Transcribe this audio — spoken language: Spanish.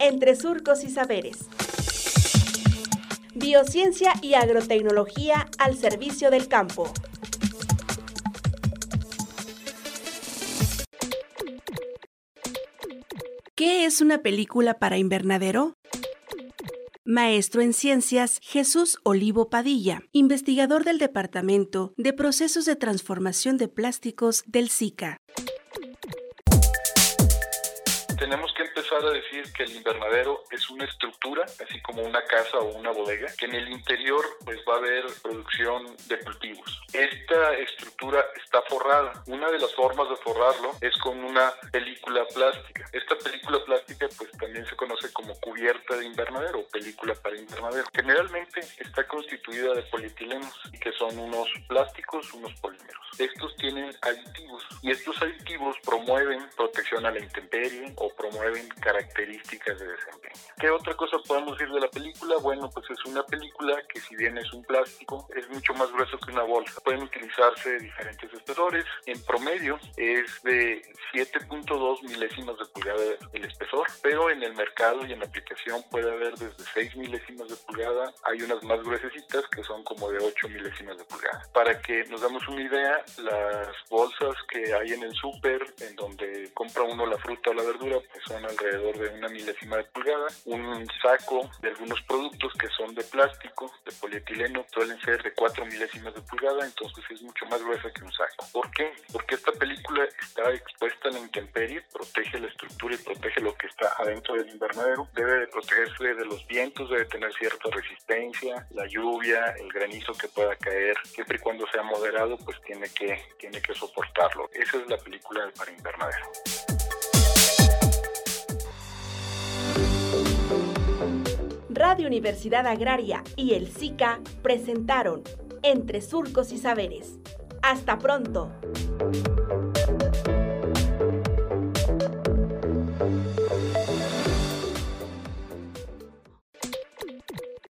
entre surcos y saberes. Biociencia y agrotecnología al servicio del campo. ¿Qué es una película para invernadero? Maestro en Ciencias Jesús Olivo Padilla, investigador del Departamento de Procesos de Transformación de Plásticos del SICA tenemos que empezar a decir que el invernadero es una estructura, así como una casa o una bodega, que en el interior pues va a haber producción de cultivos. Esta estructura está forrada. Una de las formas de forrarlo es con una película plástica. Esta película plástica pues también se conoce como cubierta de invernadero o película para invernadero. Generalmente está constituida de polietilenos, que son unos plásticos, unos polímeros. Estos tienen aditivos y estos aditivos promueven protección a la intemperie o promueven características de desempeño. ¿Qué otra cosa podemos decir de la película? Bueno, pues es una película que si bien es un plástico, es mucho más grueso que una bolsa. Pueden utilizarse diferentes espesores. En promedio es de 7.2 milésimas de pulgada el espesor, pero en el mercado y en la aplicación puede haber desde 6 milésimas de pulgada. Hay unas más gruesecitas que son como de 8 milésimas de pulgada. Para que nos damos una idea, las bolsas que hay en el súper, en donde compra uno la fruta o la verdura, pues son alrededor de una milésima de pulgada. Un saco de algunos productos que son de plástico, de polietileno, suelen ser de 4 milésimas de pulgada, entonces es mucho más gruesa que un saco. ¿Por qué? Porque esta película está expuesta a la intemperie, protege la estructura y protege lo que está adentro del invernadero. Debe de protegerse de los vientos, debe tener cierta resistencia, la lluvia, el granizo que pueda caer, siempre y cuando sea moderado, pues tiene que, tiene que soportarlo. Esa es la película para invernadero. Radio Universidad Agraria y el SICA presentaron Entre Surcos y Saberes. Hasta pronto.